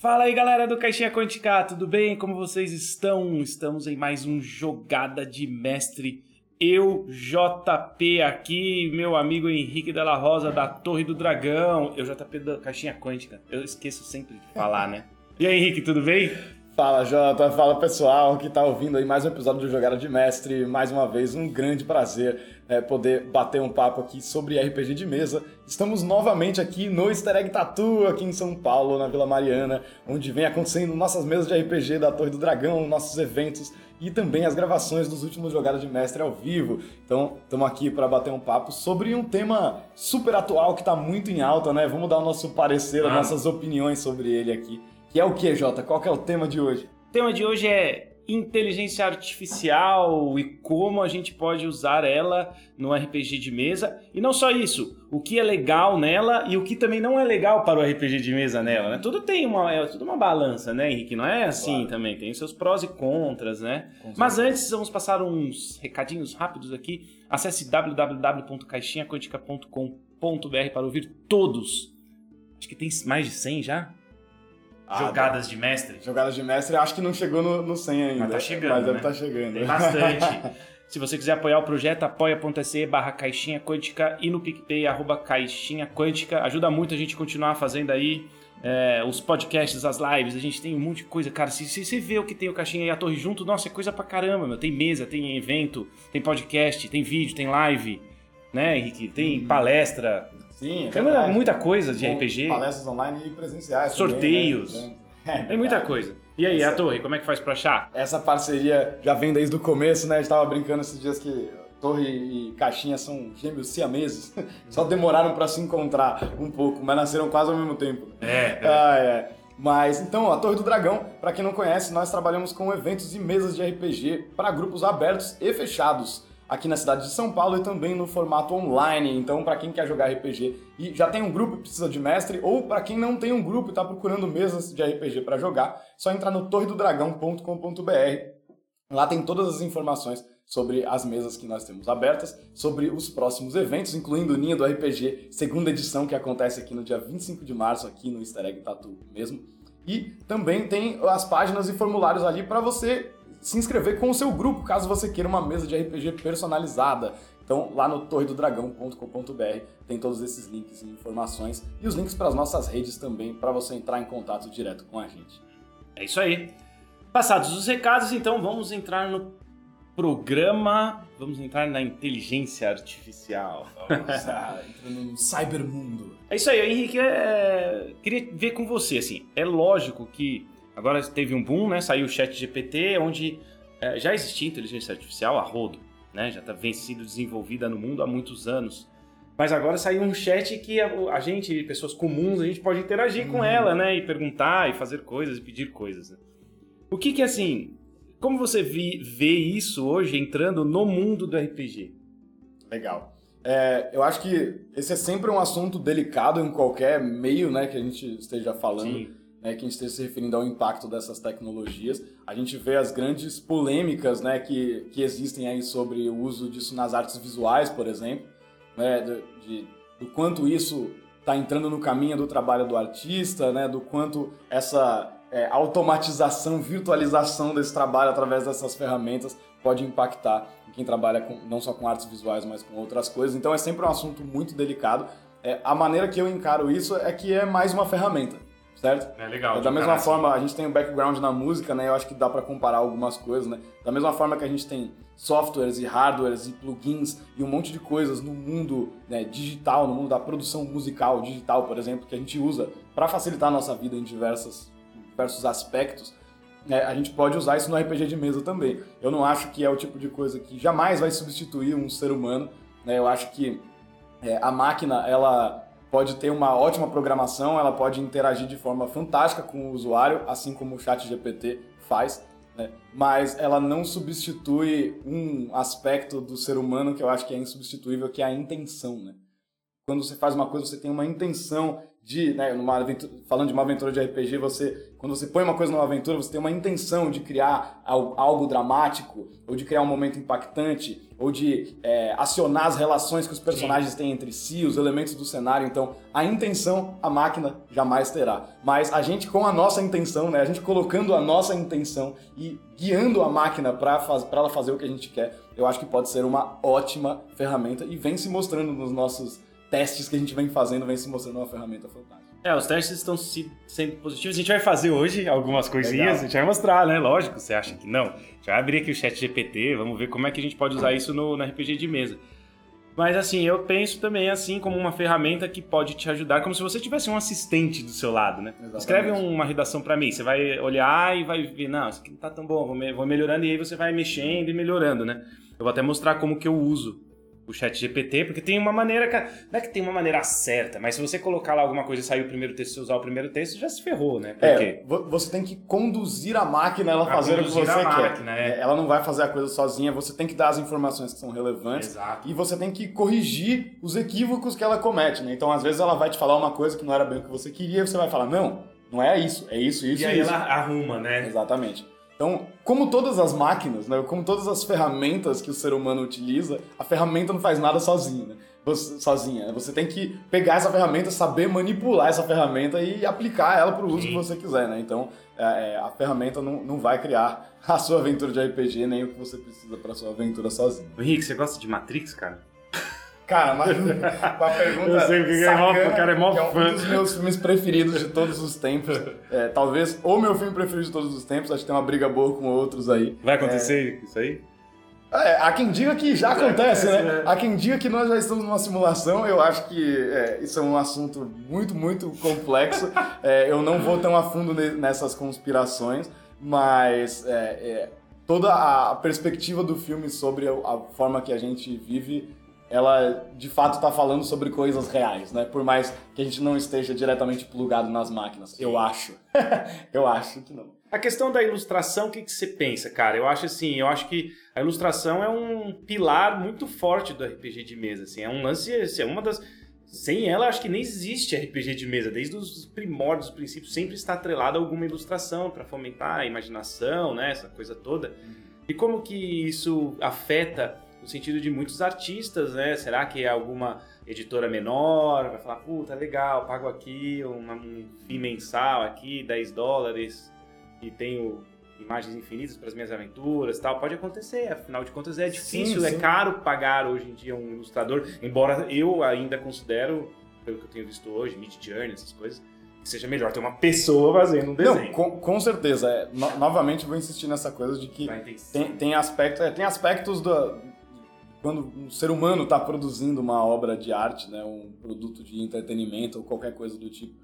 Fala aí galera do Caixinha Quântica, tudo bem? Como vocês estão? Estamos em mais um Jogada de Mestre. Eu, JP aqui, meu amigo Henrique Della Rosa da Torre do Dragão. Eu, JP da Caixinha Quântica. Eu esqueço sempre de falar, né? E aí, Henrique, tudo bem? Fala Jota, fala pessoal que tá ouvindo aí mais um episódio do Jogada de Mestre. Mais uma vez, um grande prazer é, poder bater um papo aqui sobre RPG de mesa. Estamos novamente aqui no Easter Egg Tattoo, aqui em São Paulo, na Vila Mariana, onde vem acontecendo nossas mesas de RPG da Torre do Dragão, nossos eventos e também as gravações dos últimos Jogadas de Mestre ao vivo. Então, estamos aqui para bater um papo sobre um tema super atual que está muito em alta, né? Vamos dar o nosso parecer, as nossas opiniões sobre ele aqui. Que é o que, Jota? Qual que é o tema de hoje? O tema de hoje é inteligência artificial e como a gente pode usar ela no RPG de mesa. E não só isso, o que é legal nela e o que também não é legal para o RPG de mesa nela, né? Tudo tem uma, é tudo uma balança, né, Henrique? Não é assim claro. também, tem seus prós e contras, né? Mas antes, vamos passar uns recadinhos rápidos aqui. Acesse www.caixinhaquântica.com.br para ouvir todos. Acho que tem mais de 100 já? Ah, jogadas de mestre? Jogadas de mestre, acho que não chegou no, no 100 ainda. Mas tá chegando. Mas deve estar né? tá chegando. Tem bastante. Se você quiser apoiar o projeto, apoia.se barra caixinha quântica e no PicPay, arroba caixinha quântica. Ajuda muito a gente continuar fazendo aí é, os podcasts, as lives. A gente tem um monte de coisa. Cara, se, se você vê o que tem o Caixinha e a Torre junto, nossa, é coisa pra caramba, meu. Tem mesa, tem evento, tem podcast, tem vídeo, tem live, né, Henrique? Tem hum. palestra. Sim, é muita, muita coisa de RPG. Palestras online e presenciais. Sorteios. Também, né? é, tem muita coisa. E aí, Essa... a torre, como é que faz pra achar? Essa parceria já vem desde o começo, né? A gente tava brincando esses dias que Torre e Caixinha são gêmeos siameses. Só demoraram para se encontrar um pouco, mas nasceram quase ao mesmo tempo. É. é. Ah, é. Mas então, a Torre do Dragão, para quem não conhece, nós trabalhamos com eventos e mesas de RPG para grupos abertos e fechados aqui na cidade de São Paulo e também no formato online. Então, para quem quer jogar RPG e já tem um grupo e precisa de mestre, ou para quem não tem um grupo e está procurando mesas de RPG para jogar, só entrar no torredodragão.com.br. Lá tem todas as informações sobre as mesas que nós temos abertas, sobre os próximos eventos, incluindo o Ninho do RPG, segunda edição, que acontece aqui no dia 25 de março, aqui no Easter Egg Tattoo mesmo. E também tem as páginas e formulários ali para você se inscrever com o seu grupo, caso você queira uma mesa de RPG personalizada. Então, lá no torredodragão.com.br tem todos esses links e informações e os links para as nossas redes também, para você entrar em contato direto com a gente. É isso aí. Passados os recados, então vamos entrar no programa. Vamos entrar na inteligência artificial. Vamos lá, entrando no cybermundo. É isso aí, Henrique. É... Queria ver com você, assim. É lógico que Agora teve um boom, né? Saiu o Chat GPT, onde é, já existia inteligência artificial a rodo, né? Já está vem sendo desenvolvida no mundo há muitos anos. Mas agora saiu um chat que a, a gente, pessoas comuns, a gente pode interagir uhum. com ela, né? E perguntar, e fazer coisas, e pedir coisas. Né? O que que, assim, como você vi, vê isso hoje entrando no mundo do RPG? Legal. É, eu acho que esse é sempre um assunto delicado em qualquer meio né, que a gente esteja falando. Sim né, que a gente esteja se referindo ao impacto dessas tecnologias. A gente vê as grandes polêmicas né, que, que existem aí sobre o uso disso nas artes visuais, por exemplo, né, de, de do quanto isso está entrando no caminho do trabalho do artista, né, do quanto essa é, automatização, virtualização desse trabalho através dessas ferramentas pode impactar quem trabalha com, não só com artes visuais, mas com outras coisas. Então é sempre um assunto muito delicado. É, a maneira que eu encaro isso é que é mais uma ferramenta certo? É legal. Da mesma forma, assim. a gente tem um background na música, né? Eu acho que dá para comparar algumas coisas, né? Da mesma forma que a gente tem softwares e hardwares e plugins e um monte de coisas no mundo né, digital, no mundo da produção musical digital, por exemplo, que a gente usa para facilitar a nossa vida em diversas, diversos aspectos. É, a gente pode usar isso no RPG de mesa também. Eu não acho que é o tipo de coisa que jamais vai substituir um ser humano. Né? Eu acho que é, a máquina, ela pode ter uma ótima programação, ela pode interagir de forma fantástica com o usuário, assim como o Chat GPT faz, né? mas ela não substitui um aspecto do ser humano que eu acho que é insubstituível, que é a intenção. Né? Quando você faz uma coisa, você tem uma intenção de, né, numa aventura, falando de uma aventura de RPG, você, quando você põe uma coisa numa aventura, você tem uma intenção de criar algo dramático, ou de criar um momento impactante, ou de é, acionar as relações que os personagens Sim. têm entre si, os elementos do cenário. Então, a intenção a máquina jamais terá. Mas a gente, com a nossa intenção, né, a gente colocando a nossa intenção e guiando a máquina para ela fazer o que a gente quer, eu acho que pode ser uma ótima ferramenta e vem se mostrando nos nossos testes que a gente vem fazendo vem se mostrando uma ferramenta fantástica. É, os testes estão sendo positivos. A gente vai fazer hoje algumas coisinhas, Legal. a gente vai mostrar, né? Lógico, você acha que não. A gente vai abrir aqui o chat GPT, vamos ver como é que a gente pode usar isso no, no RPG de mesa. Mas assim, eu penso também assim como uma ferramenta que pode te ajudar, como se você tivesse um assistente do seu lado, né? Exatamente. Escreve uma redação para mim, você vai olhar e vai ver, não, isso aqui não tá tão bom, vou melhorando e aí você vai mexendo e melhorando, né? Eu vou até mostrar como que eu uso o chat GPT, porque tem uma maneira, que, não é que tem uma maneira certa, mas se você colocar lá alguma coisa e sair o primeiro texto usar o primeiro texto, já se ferrou, né? É, você tem que conduzir a máquina ela fazer o que você quer. Máquina, é. é. Ela não vai fazer a coisa sozinha, você tem que dar as informações que são relevantes Exato. e você tem que corrigir os equívocos que ela comete, né? Então, às vezes ela vai te falar uma coisa que não era bem o que você queria e você vai falar, não, não é isso, é isso, isso e aí isso. ela arruma, né? Exatamente. Então, como todas as máquinas, né, como todas as ferramentas que o ser humano utiliza, a ferramenta não faz nada sozinha, né? Você, sozinha. Né? Você tem que pegar essa ferramenta, saber manipular essa ferramenta e aplicar ela para o uso Sim. que você quiser, né? Então, é, é, a ferramenta não, não vai criar a sua aventura de RPG nem o que você precisa para sua aventura sozinho. Henrique, você gosta de Matrix, cara? Cara, mas uma pergunta. Eu sei que sacana, é mó, o cara é mó é fã. um dos meus filmes preferidos de todos os tempos. É, talvez o meu filme preferido de todos os tempos. Acho que tem uma briga boa com outros aí. Vai acontecer é... isso aí? É, há quem diga que já acontece, né? né? Há quem diga que nós já estamos numa simulação. Eu acho que é, isso é um assunto muito, muito complexo. É, eu não vou tão a fundo nessas conspirações, mas é, é, toda a perspectiva do filme sobre a forma que a gente vive ela de fato está falando sobre coisas reais, né? Por mais que a gente não esteja diretamente plugado nas máquinas. Eu acho. eu acho que não. A questão da ilustração, o que, que você pensa, cara? Eu acho assim, eu acho que a ilustração é um pilar muito forte do RPG de mesa, assim. É um lance, assim, é uma das... Sem ela, acho que nem existe RPG de mesa. Desde os primórdios, os princípios, sempre está atrelada a alguma ilustração para fomentar a imaginação, né? Essa coisa toda. E como que isso afeta no sentido de muitos artistas, né? Será que é alguma editora menor vai falar, puta, legal, pago aqui uma, um FII mensal aqui, 10 dólares e tenho imagens infinitas para as minhas aventuras tal. Pode acontecer, afinal de contas é difícil, sim, é sim. é caro pagar hoje em dia um ilustrador, embora eu ainda considero, pelo que eu tenho visto hoje, Mid Journey, essas coisas, que seja melhor ter uma pessoa fazendo um desenho. Não, com, com certeza. É, no, novamente vou insistir nessa coisa de que tem, tem, aspecto, é, tem aspectos do, quando um ser humano está produzindo uma obra de arte, né, um produto de entretenimento ou qualquer coisa do tipo,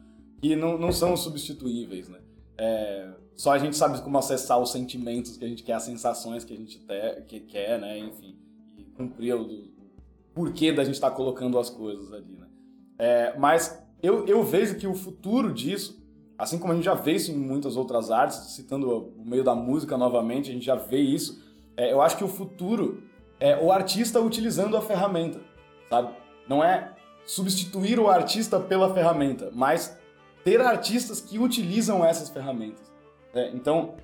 que não, não são substituíveis, né? É, só a gente sabe como acessar os sentimentos que a gente quer, as sensações que a gente te, que quer, né? Enfim, e cumprir o, o porquê da gente estar tá colocando as coisas ali, né? É, mas eu, eu vejo que o futuro disso, assim como a gente já vê isso em muitas outras artes, citando o meio da música novamente, a gente já vê isso, é, eu acho que o futuro é o artista utilizando a ferramenta, sabe? Não é substituir o artista pela ferramenta, mas ter artistas que utilizam essas ferramentas. É, então,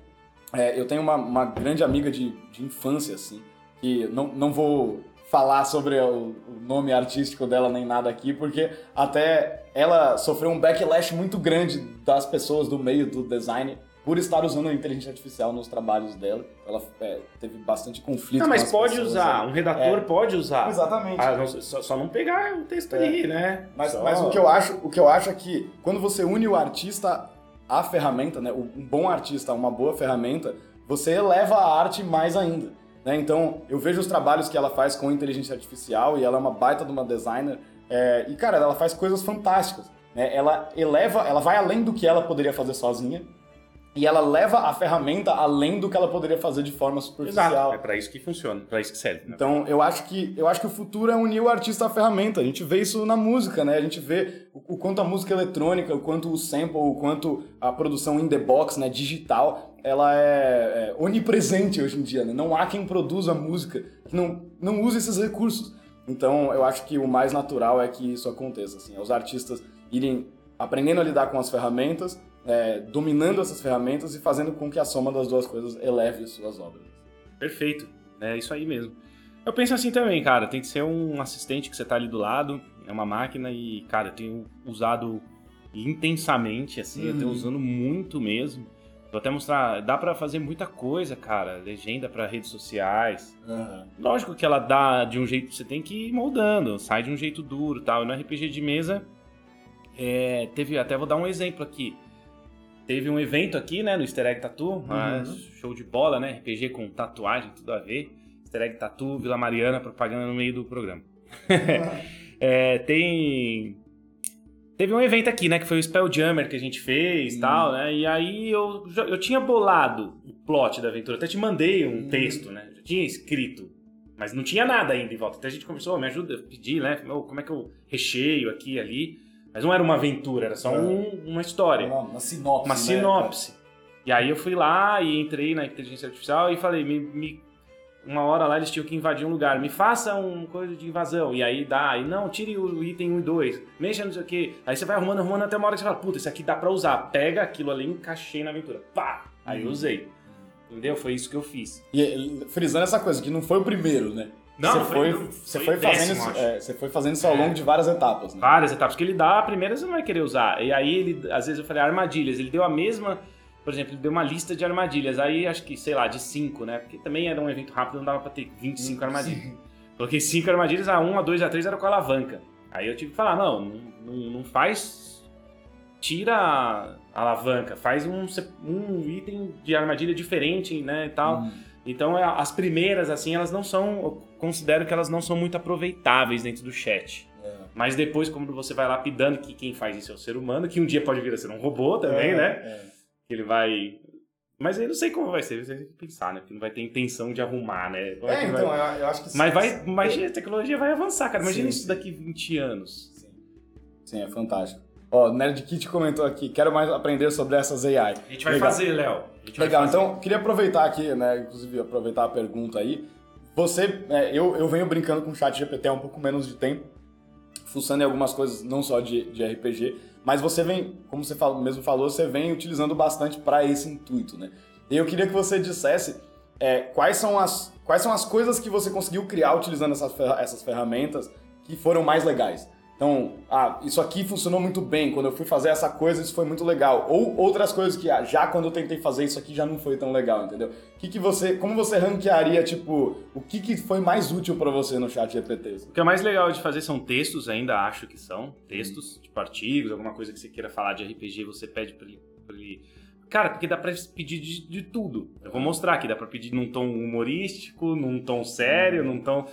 é, eu tenho uma, uma grande amiga de, de, infância, assim, que não, não vou falar sobre o, o, nome artístico dela nem nada aqui, porque até ela sofreu um backlash muito grande das pessoas do meio do design por estar usando a inteligência artificial nos trabalhos dela. Ela é, teve bastante conflito. Não, mas pode pessoas, usar, né? um redator é, pode usar. Exatamente. Ah, não, só, só, não pegar o texto é. ali, né? Mas, mas, o, que eu acho, o que eu acho é que quando você une o artista à ferramenta, né? Um bom artista, uma boa ferramenta, você eleva a arte mais ainda. Né? Então, eu vejo os trabalhos que ela faz com inteligência artificial e ela é uma baita de uma designer. É, e, cara, ela faz coisas fantásticas. Né? Ela eleva, ela vai além do que ela poderia fazer sozinha e ela leva a ferramenta além do que ela poderia fazer de forma superficial. Exato. É para isso que funciona, para isso que serve. Né? Então, eu acho que eu acho que o futuro é unir o artista à ferramenta. A gente vê isso na música, né? A gente vê o, o quanto a música eletrônica, o quanto o sample, o quanto a produção in the box, né, digital, ela é, é onipresente hoje em dia, né? Não há quem produza música que não não use esses recursos. Então, eu acho que o mais natural é que isso aconteça, assim, é os artistas irem aprendendo a lidar com as ferramentas, é, dominando essas ferramentas e fazendo com que a soma das duas coisas eleve suas obras. Perfeito, é isso aí mesmo. Eu penso assim também, cara, tem que ser um assistente que você tá ali do lado, é uma máquina e, cara, eu tenho usado intensamente, assim, uhum. eu tenho uhum. usando muito mesmo. Vou até mostrar, dá para fazer muita coisa, cara. Legenda para redes sociais. Uhum. Lógico que ela dá de um jeito, você tem que ir moldando, sai de um jeito duro tal. E no RPG de mesa, é, teve, até vou dar um exemplo aqui. Teve um evento aqui, né, no Easter Egg Tattoo, uhum. show de bola, né, RPG com tatuagem, tudo a ver. Easter Egg Tattoo, Vila Mariana, propaganda no meio do programa. é, tem Teve um evento aqui, né, que foi o Spelljammer que a gente fez e tal, né? E aí eu, eu tinha bolado o plot da aventura, até te mandei um hum. texto, né? Já tinha escrito, mas não tinha nada ainda em volta. Até a gente conversou, me ajuda, pedir, né? Como é que eu recheio aqui e ali. Mas não era uma aventura, era só é. um, uma história. Uma, uma sinopse. Uma né? sinopse. E aí eu fui lá e entrei na inteligência artificial e falei, me, me uma hora lá eles tinham que invadir um lugar. Me faça uma coisa de invasão. E aí dá. E não, tire o item 1 e 2. Mexa não sei o que. Aí você vai arrumando, arrumando até uma hora que você fala, puta, isso aqui dá pra usar. Pega aquilo ali, encaixei na aventura. Pá! Aí uhum. usei. Entendeu? Foi isso que eu fiz. E frisando essa coisa, que não foi o primeiro, né? Não, você foi, foi, você foi, foi fazendo décimo, isso, é, você foi fazendo isso ao longo de várias etapas. Né? Várias etapas, porque ele dá a primeira você não vai querer usar. E aí ele, às vezes eu falei armadilhas, ele deu a mesma por exemplo, ele deu uma lista de armadilhas. Aí acho que, sei lá, de 5, né? Porque também era um evento rápido, não dava pra ter 25 Sim. armadilhas. Coloquei 5 armadilhas, a 1, a 2, a 3 era com a alavanca. Aí eu tive que falar, não, não, não faz. Tira a alavanca, faz um, um item de armadilha diferente, né? E tal. Hum. Então é, as primeiras, assim, elas não são. Eu considero que elas não são muito aproveitáveis dentro do chat. É. Mas depois, como você vai lapidando que quem faz isso é o ser humano, que um dia pode vir a ser um robô também, é, né? É que ele vai. Mas eu não sei como vai ser, você tem que pensar, né? Porque não vai ter intenção de arrumar, né? Vai é, então, vai... eu acho que sim. Mas vai, mas a tecnologia vai avançar, cara. Imagina sim, isso daqui 20 anos. Sim, sim é fantástico. Ó, o Nerd Kit comentou aqui, quero mais aprender sobre essas AI. A gente vai Legal. fazer, Léo. Legal, fazer. então queria aproveitar aqui, né? Inclusive aproveitar a pergunta aí. Você, é, eu, eu venho brincando com o chat GPT há um pouco menos de tempo, fuçando em algumas coisas, não só de, de RPG. Mas você vem, como você mesmo falou, você vem utilizando bastante para esse intuito, né? E eu queria que você dissesse é, quais, são as, quais são as coisas que você conseguiu criar utilizando essas, essas ferramentas que foram mais legais. Então, ah, isso aqui funcionou muito bem, quando eu fui fazer essa coisa, isso foi muito legal. Ou outras coisas que ah, já quando eu tentei fazer isso aqui já não foi tão legal, entendeu? Que que você, como você ranquearia, tipo, o que, que foi mais útil para você no chat GPT? O que é mais legal de fazer são textos, ainda acho que são textos, tipo artigos, alguma coisa que você queira falar de RPG, você pede para ele, pra ele Cara, porque dá pra pedir de, de, tudo. Eu vou mostrar aqui, dá pra pedir num tom humorístico, num tom sério, num tom.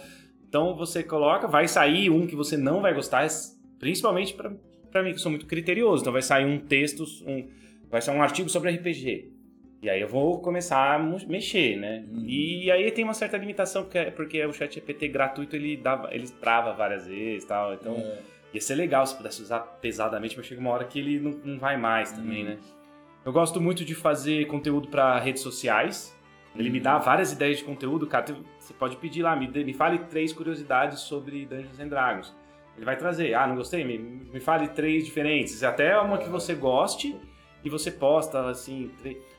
Então você coloca, vai sair um que você não vai gostar, principalmente para mim que sou muito criterioso. Então vai sair um texto, um, vai sair um artigo sobre RPG. E aí eu vou começar a mexer, né? Uhum. E aí tem uma certa limitação, porque, porque o chat GPT gratuito ele, dava, ele trava várias vezes tal. Então é. ia ser legal se pudesse usar pesadamente, mas chega uma hora que ele não, não vai mais também, uhum. né? Eu gosto muito de fazer conteúdo para redes sociais. Ele me dá várias ideias de conteúdo, cara. Você pode pedir lá, me, me fale três curiosidades sobre Dungeons and Dragons. Ele vai trazer, ah, não gostei? Me, me fale três diferentes. Até uma que você goste e você posta, assim.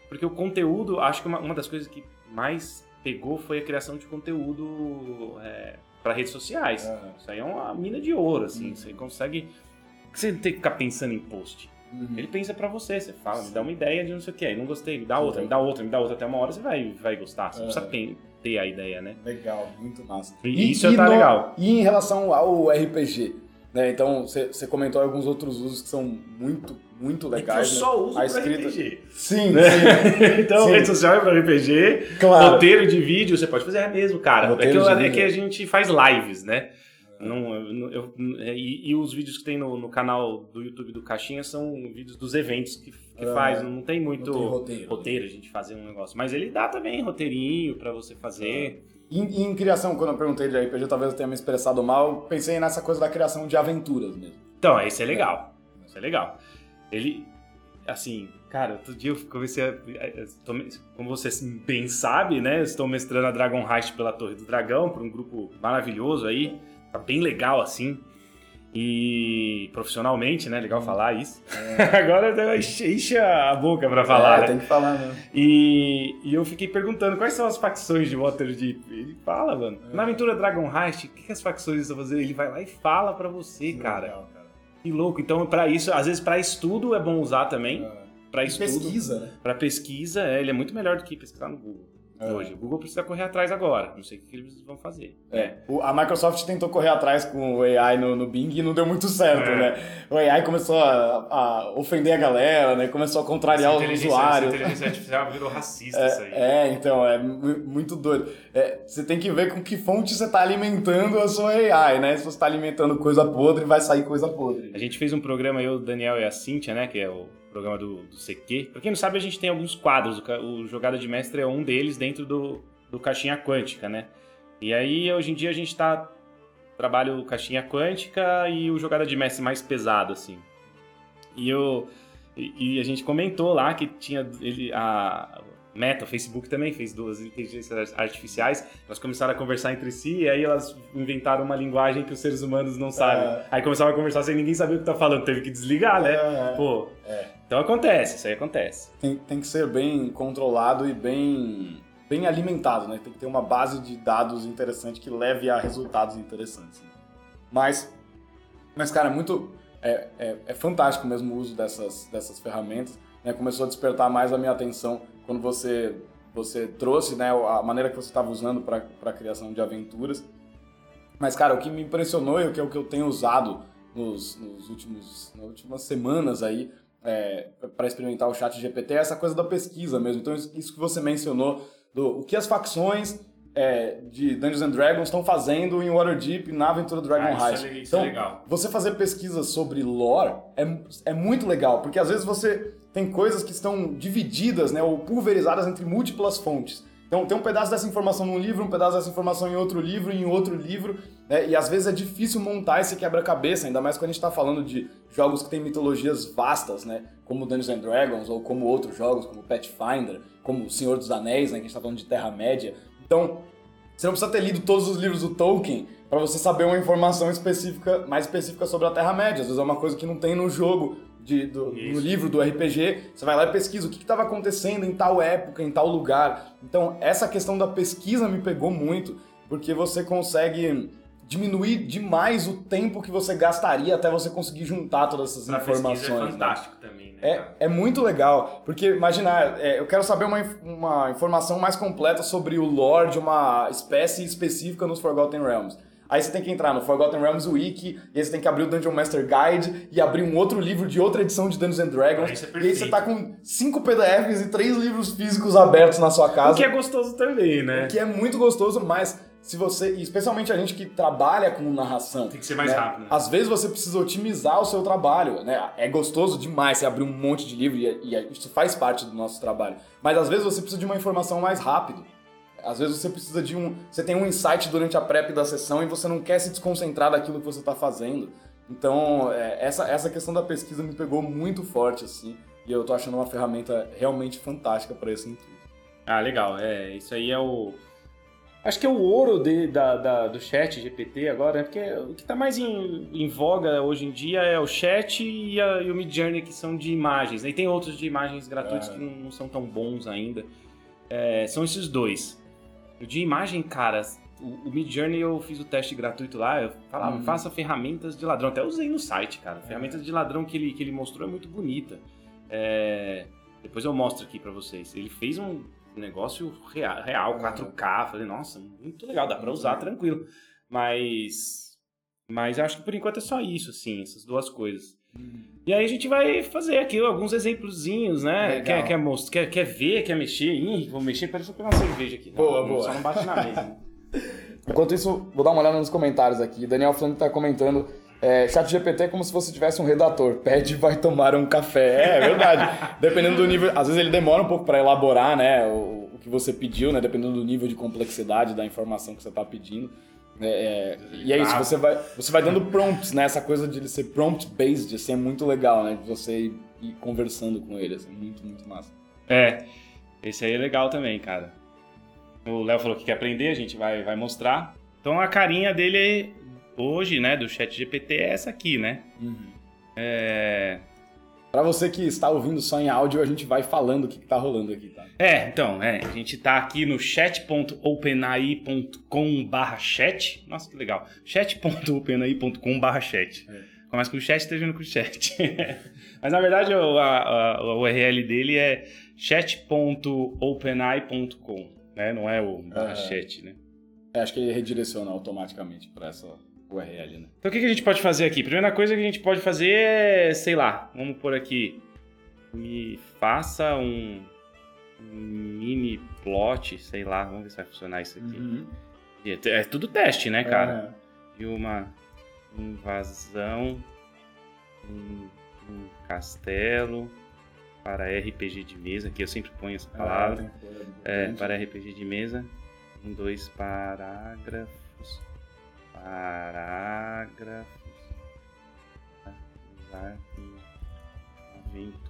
Porque o conteúdo, acho que uma, uma das coisas que mais pegou foi a criação de conteúdo é, para redes sociais. Uhum. Isso aí é uma mina de ouro, assim. Uhum. Você consegue. Você não tem que ficar pensando em post. Uhum. Ele pensa para você, você fala, me dá uma ideia de não sei o que, aí não gostei, me dá outra, me dá outra, me dá outra, até uma hora você vai, vai gostar, você precisa ter, ter a ideia, né? Legal, muito massa. E, e isso e tá no, legal. E em relação ao RPG, né? Então, você comentou alguns outros usos que são muito, muito legais. E que eu né? só uso a escrita... RPG. Sim, né? sim. então, sim. rede social é para RPG, claro. roteiro de vídeo, você pode fazer é mesmo, cara. é que, é que a gente faz lives, né? Não, eu, eu, é, e, e, os vídeos que tem no, no, canal do YouTube do Caixinha são vídeos dos eventos que, que é, faz. Não tem muito não tem roteiro, roteiro, a gente fazer um negócio. Mas ele dá também roteirinho para você fazer. É. Em, em, criação, quando eu perguntei de RPG, talvez eu tenha me expressado mal, pensei nessa coisa da criação de aventuras mesmo. Então, esse é legal. É. Isso é legal. Ele, assim, cara, outro dia eu comecei a. Como você bem sabe, né? Eu estou mestrando a Dragon Heist pela Torre do Dragão, para um grupo maravilhoso aí tá bem legal assim. E profissionalmente, né? Legal falar isso. É. Agora enche a boca pra falar, é, né? tem que falar mesmo. E, e eu fiquei perguntando quais são as facções de Waterdeep. Ele fala, mano. É. Na aventura Dragon Heist, o que, que as facções estão fazendo? Ele vai lá e fala pra você, cara. Legal, cara. Que louco. Então, para isso, às vezes para estudo é bom usar também. É. Para estudo. pesquisa, né? Para pesquisa, é, ele é muito melhor do que pesquisar no Google. É. Hoje. O Google precisa correr atrás agora. Não sei o que eles vão fazer. É. O, a Microsoft tentou correr atrás com o AI no, no Bing e não deu muito certo, é. né? O AI começou a, a, ofender a galera, né? Começou a contrariar os usuários. A inteligência artificial virou racista é, isso aí. É, então, é muito doido. É, você tem que ver com que fonte você está alimentando a sua AI, né? Se você está alimentando coisa podre, vai sair coisa podre. A gente fez um programa, eu, o Daniel e a Cintia, né? Que é o programa do, do CQ. Pra quem não sabe, a gente tem alguns quadros. O, o Jogada de Mestre é um deles dentro do, do Caixinha Quântica, né? E aí, hoje em dia, a gente tá... Trabalha o Caixinha Quântica e o Jogada de Mestre mais pesado, assim. E eu... E, e a gente comentou lá que tinha ele, a, Meta, o Facebook também fez duas inteligências artificiais. Elas começaram a conversar entre si e aí elas inventaram uma linguagem que os seres humanos não sabem. É. Aí começaram a conversar sem ninguém saber o que tá falando. Teve que desligar, né? É. Pô. É. Então acontece, isso aí acontece. Tem, tem que ser bem controlado e bem, bem alimentado, né? Tem que ter uma base de dados interessante que leve a resultados interessantes. Mas, mas cara, muito. É, é, é fantástico mesmo o uso dessas, dessas ferramentas. Né? Começou a despertar mais a minha atenção quando você você trouxe, né, a maneira que você estava usando para a criação de aventuras. Mas, cara, o que me impressionou e o que é o que eu tenho usado nos, nos últimos, nas últimas semanas aí é, para experimentar o chat GPT é essa coisa da pesquisa mesmo. Então, isso que você mencionou, do o que as facções é, de Dungeons and Dragons estão fazendo em Waterdeep na aventura Dragon ah, Heist. É, então, é legal. você fazer pesquisas sobre lore é, é muito legal, porque às vezes você tem coisas que estão divididas, né, ou pulverizadas entre múltiplas fontes. Então tem um pedaço dessa informação num livro, um pedaço dessa informação em outro livro, em outro livro, né, e às vezes é difícil montar esse quebra-cabeça, ainda mais quando a gente está falando de jogos que têm mitologias vastas, né, como Dungeons and Dragons, ou como outros jogos, como Pathfinder, como O Senhor dos Anéis, né, que a gente está falando de Terra-média. Então, você não precisa ter lido todos os livros do Tolkien para você saber uma informação específica, mais específica sobre a Terra-média. Às vezes é uma coisa que não tem no jogo, de, do, no livro do RPG, você vai lá e pesquisa o que estava acontecendo em tal época, em tal lugar. Então, essa questão da pesquisa me pegou muito, porque você consegue diminuir demais o tempo que você gastaria até você conseguir juntar todas essas pra é informações. É fantástico né? também, né? É, é muito legal, porque imaginar, é, eu quero saber uma, uma informação mais completa sobre o lore de uma espécie específica nos Forgotten Realms. Aí você tem que entrar no Forgotten Realms Wiki, e aí você tem que abrir o Dungeon Master Guide e abrir um outro livro de outra edição de Dungeons and Dragons. É e aí você tá com cinco PDFs e três livros físicos abertos na sua casa. O que é gostoso também, né? O que é muito gostoso, mas se você, especialmente a gente que trabalha com narração, tem que ser mais né? rápido. Né? Às vezes você precisa otimizar o seu trabalho, né? É gostoso demais você abrir um monte de livro e, e isso faz parte do nosso trabalho. Mas às vezes você precisa de uma informação mais rápido. Às vezes você precisa de um. Você tem um insight durante a prep da sessão e você não quer se desconcentrar daquilo que você está fazendo. Então, é, essa, essa questão da pesquisa me pegou muito forte, assim. E eu tô achando uma ferramenta realmente fantástica para esse intuito. Ah, legal. É, isso aí é o. Acho que é o ouro de, da, da, do chat GPT agora, né? Porque o que está mais em, em, voga hoje em dia é o chat e, a, e o Midjourney, que são de imagens. E tem outros de imagens gratuitos é. que não, não, são tão bons ainda. É, são esses dois. De imagem, cara, o, o Midjourney eu fiz o teste gratuito lá, eu falava, uhum. faça ferramentas de ladrão. Até usei no site, cara. É. Ferramentas de ladrão que ele, que ele mostrou é muito bonita. É... Depois eu mostro aqui para vocês. Ele fez um negócio real, real 4K. Falei, nossa, muito legal, dá para usar tranquilo. Mas. Mas acho que por enquanto é só isso, assim, essas duas coisas. Hum. E aí a gente vai fazer aqui alguns exemplozinhos, né? Quer, quer, quer, quer ver, quer mexer? Ih, vou mexer, parece que eu pegar uma cerveja aqui. Boa, não, boa. Só não bate na mesa. Enquanto isso, vou dar uma olhada nos comentários aqui. Daniel Flamengo está comentando. É, chat GPT é como se você tivesse um redator. Pede e vai tomar um café. É, é verdade. dependendo do nível. Às vezes ele demora um pouco para elaborar né, o, o, que você pediu, né? Dependendo do nível de complexidade da informação que você está pedindo. É, é, e é isso, você vai, você vai dando prompts, né? Essa coisa de ele ser prompt-based, assim, é muito legal, né? De você ir, ir conversando com ele, assim, muito, muito massa. É, esse aí é legal também, cara. O Léo falou que quer aprender, a gente vai, vai mostrar. Então a carinha dele hoje, né, do chat GPT é essa aqui, né? Uhum. É... Para você que está ouvindo só em áudio, a gente vai falando o que está rolando aqui, tá? É, então, é, a gente tá aqui no chat.openai.com barra chat. Nossa, que legal. chat.openai.com barra chat. É. Começa com o chat, termina com o chat. Mas na verdade o, a, a, URL dele é chat.openai.com, né? Não é o Aham. chat, né? É, acho que ele redireciona automaticamente para essa URL, né? Então o que, que a gente pode fazer aqui? Primeira coisa que a gente pode fazer é, sei lá, vamos por aqui. Me faça um, mini plot, sei lá, vamos ver se vai funcionar isso aqui. E É, é tudo teste, né, cara? De uma invasão em um castelo para RPG de mesa, que eu sempre ponho essa palavra. É, para RPG de mesa, em dois parágrafos. Parágrafos. Aventura.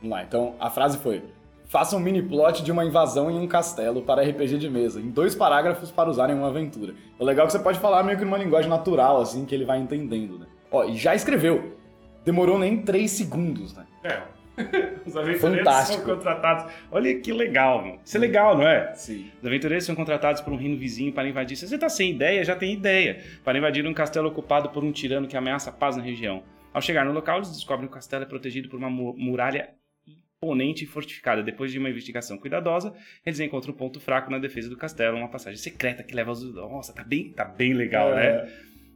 Vamos lá, então a frase foi: Faça um mini plot de uma invasão em um castelo para RPG de mesa, em dois parágrafos para usar em uma aventura. O legal é que você pode falar meio que numa linguagem natural, assim, que ele vai entendendo, né? Ó, e já escreveu. Demorou nem 3 segundos, né? É. Os aventureiros Fantástico. são contratados. Olha que legal, mano. Isso é legal, não é? Sim. Os aventureiros são contratados por um reino vizinho para invadir. Se você tá sem ideia, já tem ideia. Para invadir um castelo ocupado por um tirano que ameaça a paz na região. Ao chegar no local, eles descobrem que o castelo é protegido por uma mu- muralha imponente e fortificada. Depois de uma investigação cuidadosa, eles encontram um ponto fraco na defesa do castelo, uma passagem secreta que leva aos... Nossa, tá bem, tá bem legal, né? É.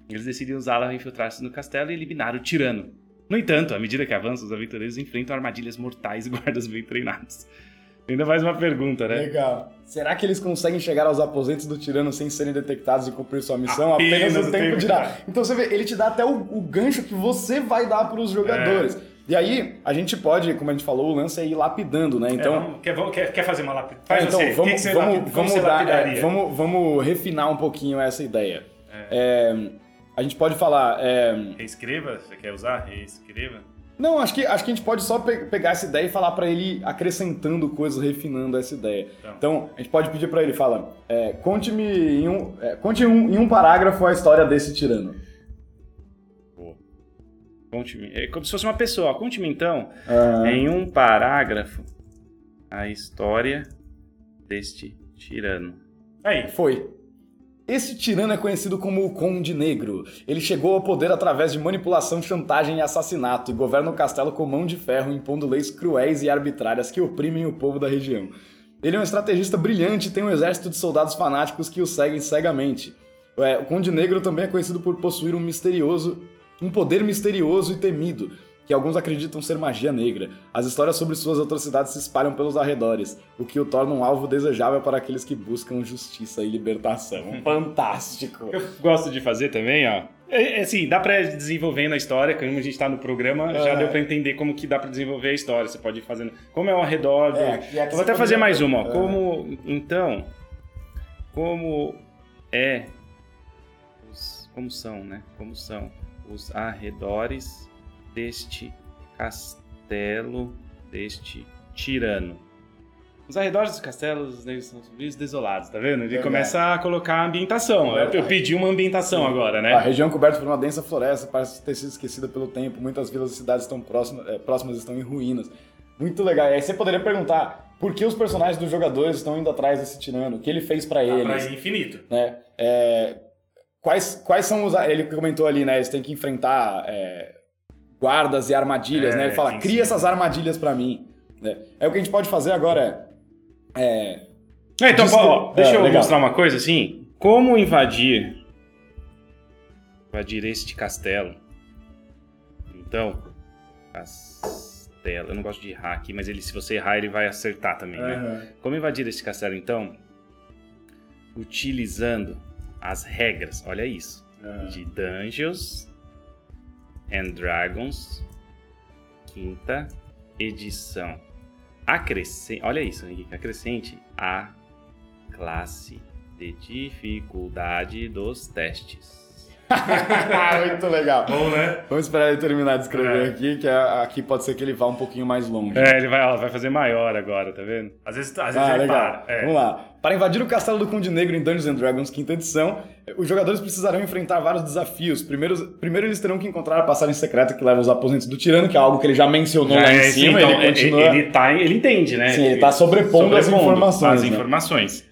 Eles decidem usá-la para infiltrar-se no castelo e eliminar o tirano. No entanto, à medida que avançam, os aventureiros enfrentam armadilhas mortais e guardas bem treinados. Ainda mais uma pergunta, né? Legal. Será que eles conseguem chegar aos aposentos do tirano sem serem detectados e cumprir sua missão? Apenas Apenas, o tempo dirá. Então você vê, ele te dá até o, o gancho que você vai dar para os jogadores. E aí, a gente pode, como a gente falou, o lance é ir lapidando, né? Então, É, vamos- quer, quer, fazer uma? É, Faz então, você. vamos, que que vamos, lapid- vamos, dar- é, vamos, vamos refinar um pouquinho essa ideia. É, a gente pode falar. é, Reescreva, você quer usar? Reescreva. não, acho que, acho que a gente pode só pe- pegar essa ideia e falar pra ele acrescentando coisas, refinando essa ideia. Então. Então, a gente pode pedir pra ele, fala, é, conte-me em um, é, conte um- em um parágrafo a história desse tirano. Boa. Conte-me. É como se fosse uma pessoa. Conte-me então, Ah, em um parágrafo, a história deste tirano. Aí. Foi. Esse tirano é conhecido como o Conde Negro. Ele chegou ao poder através de manipulação, chantagem e assassinato e governa o castelo com mão de ferro, impondo leis cruéis e arbitrárias que oprimem o povo da região. Ele é um estrategista brilhante e tem um exército de soldados fanáticos que o seguem cegamente. É, o Conde Negro também é conhecido por possuir um misterioso, um poder misterioso e temido, que alguns acreditam ser magia negra. As histórias sobre suas atrocidades se espalham pelos arredores, o que o torna um alvo desejável para aqueles que buscam justiça e libertação. Fantástico! Eu gosto de fazer também, ó. É, é assim, dá pra ir desenvolvendo a história, como a gente tá no programa, já É. deu pra entender como que dá pra desenvolver a história. Você pode ir fazendo. Como é ao redor do. É, vou até fazer mais uma, ó. É. Como. Então. Como é. os- como são, né? Como são os arredores deste castelo, deste tirano. Os arredores dos castelos né, são e desolados, tá vendo? Ele É, começa a colocar a ambientação. É, Eu, eu pedi uma ambientação Sim. agora, A né? região coberta por uma densa floresta parece ter sido esquecida pelo tempo. Muitas vilas e cidades estão próximas, é, próximas estão em ruínas. Muito legal. E aí você poderia perguntar por que os personagens dos jogadores estão indo atrás desse tirano? O que ele fez pra eles? infinito. né? É, quais, quais são os. Ele comentou ali, né? Eles têm que enfrentar é, guardas e armadilhas, É, né? Ele fala, sim, cria sim. essas armadilhas pra mim. Né? É o que a gente pode fazer agora. É, É, então, Diz que- ó, deixa é, eu legal. mostrar uma coisa assim. Como invadir. Invadir este castelo. Então. Castelo. Eu não gosto de errar aqui, mas ele, se você errar, ele vai acertar também, né? Como invadir este castelo, então? Utilizando as regras, olha isso. De Dungeons and Dragons, quinta edição. Acrescente, olha isso, Henrique, acrescente a classe de dificuldade dos testes. Muito legal. Bom, né? Vamos esperar ele terminar de escrever É. aqui, que aqui pode ser que ele vá um pouquinho mais longe. É, ele vai, ó, vai fazer maior agora, tá vendo? Às vezes, às vezes Ah, ele legal. para. É. Vamos lá. Para invadir o castelo do Conde Negro em Dungeons and Dragons quinta edição, os jogadores precisarão enfrentar vários desafios. Primeiro, primeiro eles terão que encontrar a passagem secreta que leva aos aposentos do tirano, que é algo que ele já mencionou Já lá em é, sim, cima. então, ele continua. ele, tá, ele entende, né? Sim, ele tá sobrepondo as informações, As né? informações.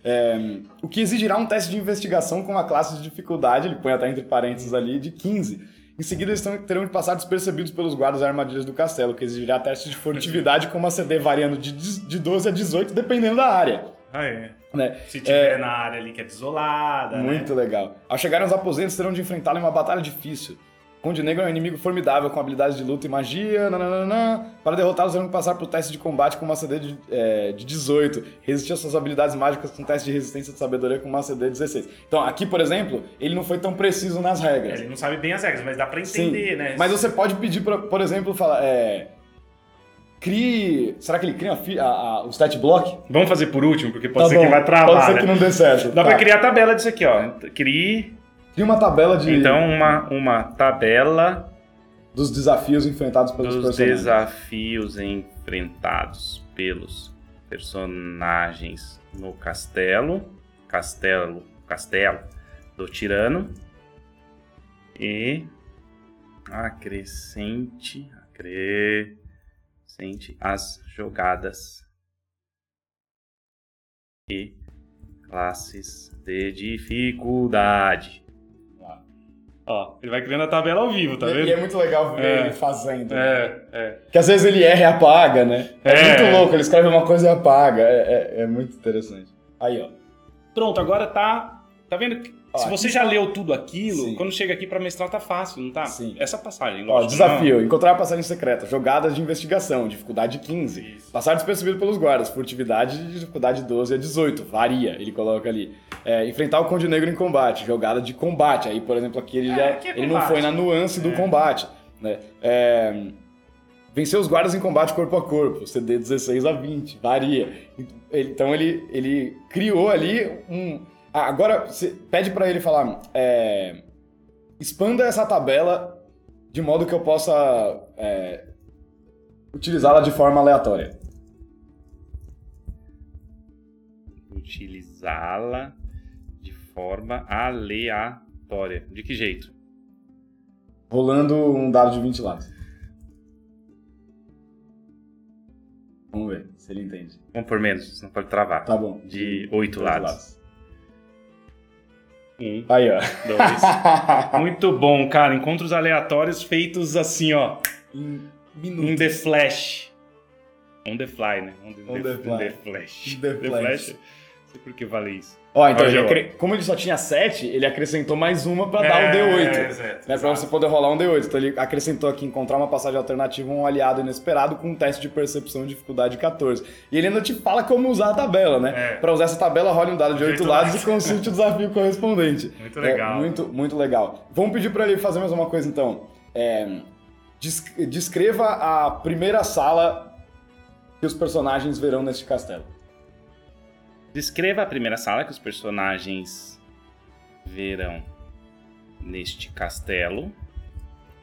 O que exigirá um teste de investigação com uma classe de dificuldade, ele põe até entre parênteses ali, de 15. Em seguida, eles terão de passar despercebidos pelos guardas armadilhas do castelo, que exigirá teste de furtividade com uma CD variando de, dez- de 12 a 18, dependendo da área. Ah, é. Né? Se tiver na área ali que é desolada, né? Muito legal. Ao chegarem aos aposentos, terão de enfrentá-lo em uma batalha difícil. Conde Negro é um inimigo formidável com habilidades de luta e magia. nananana. Para derrotá-los, terão que passar por teste de combate com uma CD de, é, de 18. Resistir às suas habilidades mágicas com teste de resistência de sabedoria com uma CD de 16. Então, aqui, por exemplo, ele não foi tão preciso nas regras. Ele não sabe bem as regras, mas dá pra Sim. entender, né? Mas você pode pedir, pra, por exemplo, falar. É, crie. Será que ele cria a- a- o stat block? Vamos fazer por último, porque pode Tá ser bom, que vai travar, Pode ser né? que não dê certo. Dá Tá. pra criar a tabela disso aqui, ó. Crie, Cria uma tabela de, então, uma, uma tabela dos desafios enfrentados pelos dos personagens. desafios enfrentados pelos personagens no castelo, castelo, castelo do tirano e acrescente, acrescente as jogadas e classes de dificuldade. Ó, ele vai criando a tabela ao vivo, tá E- vendo? E é muito legal ver É. ele fazendo. né? É, é. Que às vezes ele erra e apaga, né? É, É. muito louco, ele escreve uma coisa e apaga. É, é- é muito interessante. Aí, ó. Pronto, agora tá. Tá vendo? Ó, Se você aqui já tá- leu tudo aquilo, Sim. quando chega aqui pra mestrar tá fácil, não tá? Sim. Essa passagem, Ó, desafio: encontrar a passagem secreta, jogadas de investigação, dificuldade 15. Isso. Passar despercebido pelos guardas, furtividade de dificuldade 12 a 18. Varia, ele coloca ali. É, enfrentar o Conde Negro em combate, jogada de combate. Aí, por exemplo, aqui ele, É, já, é ele não foi na nuance do É. combate. Né? É, vencer os guardas em combate corpo a corpo, CD 16 a 20, varia. Então ele, ele criou ali um. Ah, Agora, pede pra ele falar. é, expanda essa tabela de modo que eu possa é, utilizá-la de forma aleatória. Utilizá-la de forma aleatória. De que jeito? Rolando um dado de 20 lados. Vamos ver se ele entende. Vamos por menos, senão pode travar. Tá bom. De oito Dois lados. Um, Aí, ó. dois. Muito bom, cara. Encontros aleatórios feitos assim, ó. em Um minutos. The Flash. On the fly, né? On the, On the fly. The Flash. The Flash. Não sei por que vale isso. Ó, então, ele acre- como ele só tinha 7, ele acrescentou mais uma pra dar É, um D8. exato, Né, pra exato. você poder rolar um D8. Então ele acrescentou aqui encontrar uma passagem alternativa a um aliado inesperado com um teste de percepção de dificuldade 14. E ele ainda te fala como usar a tabela, né? É. Pra usar essa tabela, role um dado de De 8 oito lados lados. e consulte o desafio correspondente. Muito É, legal. muito, muito legal. Vamos pedir pra ele fazer mais uma coisa então. É, desc- descreva a primeira sala que os personagens verão neste castelo. Descreva a primeira sala que os personagens verão neste castelo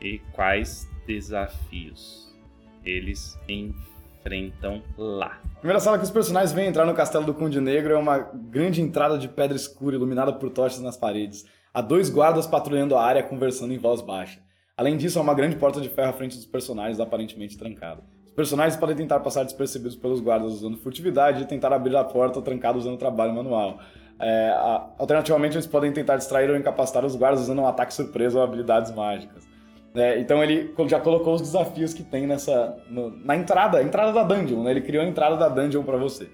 e quais desafios eles enfrentam lá. A primeira sala que os personagens vêm entrar no castelo do Conde Negro é uma grande entrada de pedra escura iluminada por tochas nas paredes. Há dois guardas patrulhando a área conversando em voz baixa. Além disso, há uma grande porta de ferro à frente dos personagens aparentemente trancada. Os personagens podem tentar passar despercebidos pelos guardas usando furtividade e tentar abrir a porta trancada usando trabalho manual. É, a- alternativamente, eles podem tentar distrair ou incapacitar os guardas usando um ataque surpresa ou habilidades mágicas. É, então ele já colocou os desafios que tem nessa no- na entrada, entrada da dungeon, né? Ele criou a entrada da dungeon para você.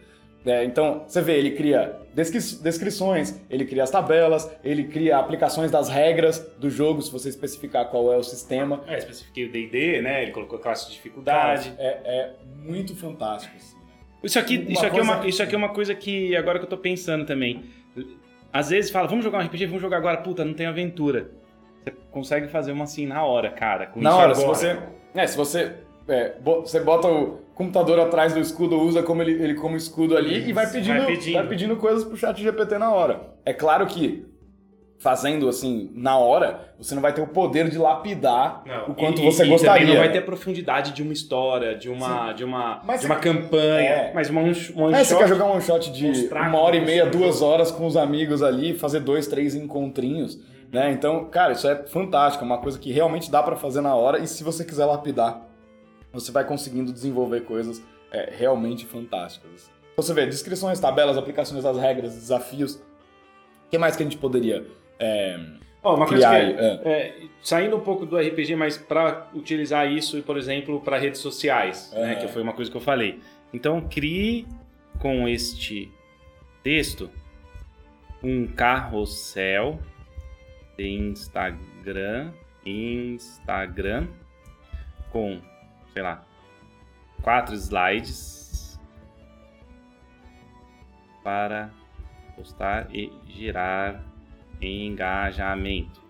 É, então você vê, ele cria descri- descrições, ele cria as tabelas, ele cria aplicações das regras do jogo, se você especificar qual é o sistema. É, especifiquei o D&D, né? Ele colocou classe de dificuldade. É, é muito fantástico. Assim, né? Isso aqui, Uma isso, aqui é uma, coisa- isso aqui é uma coisa que agora que eu tô pensando também. Às vezes fala, vamos jogar um RPG, vamos jogar agora, puta, não tem aventura. Você consegue fazer uma assim na hora, cara. com Na hora, se agora. você, é, se você, é, bo- você bota o computador atrás do escudo, usa como ele, ele como escudo ali e vai Isso, pedindo, vai vai pedindo. pedindo. coisas pro chat GPT na hora. É claro que fazendo assim na hora, você não vai ter o poder de lapidar Não, o quanto e- você e gostaria. não vai ter a profundidade de uma história, de uma, de uma, Mas de você- uma campanha, É. mas uma, um, one É, você shot. quer jogar um shot de uma hora e meia, duas horas com os amigos ali, fazer dois, três encontrinhos, né? Então, cara, isso é fantástico, é uma coisa que realmente dá pra fazer na hora e se você quiser lapidar, você vai conseguindo desenvolver coisas é, realmente fantásticas. Você vê, descrições, tabelas, aplicações das regras, desafios. O que mais que a gente poderia é, Ó, uma coisa criar que aí? É. é, saindo um pouco do RPG, mas para utilizar isso, por exemplo, para redes sociais, né, que foi uma coisa que eu falei. Então, crie com este texto um carrossel de Instagram, Instagram com, sei lá, quatro slides para postar e gerar engajamento.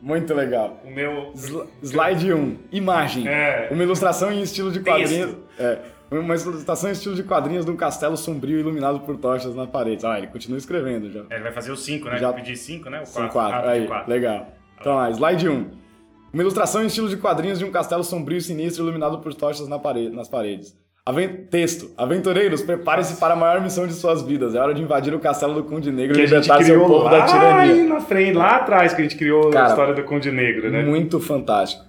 Muito legal. O meu Sli- Slide 1, imagem. é Uma ilustração em estilo de quadrinhos. É, uma ilustração em estilo de quadrinhos de um castelo sombrio iluminado por tochas na parede. Ah, ele continua escrevendo já. É, ele vai fazer os 5, né? Já- Eu pedi 5, né? O São quatro. quatro. Ah, Aí, quatro. legal. Então, lá, slide 1. Uma ilustração em estilo de quadrinhos de um castelo sombrio e sinistro iluminado por tochas na parede, nas paredes. Aven- Texto. Aventureiros, preparem-se para a maior missão de suas vidas. É hora de invadir o castelo do Conde Negro Que e libertar seu povo lá da tirania. na frente, lá atrás, que a gente criou Cara, a história do Conde Negro, né? Muito fantástico.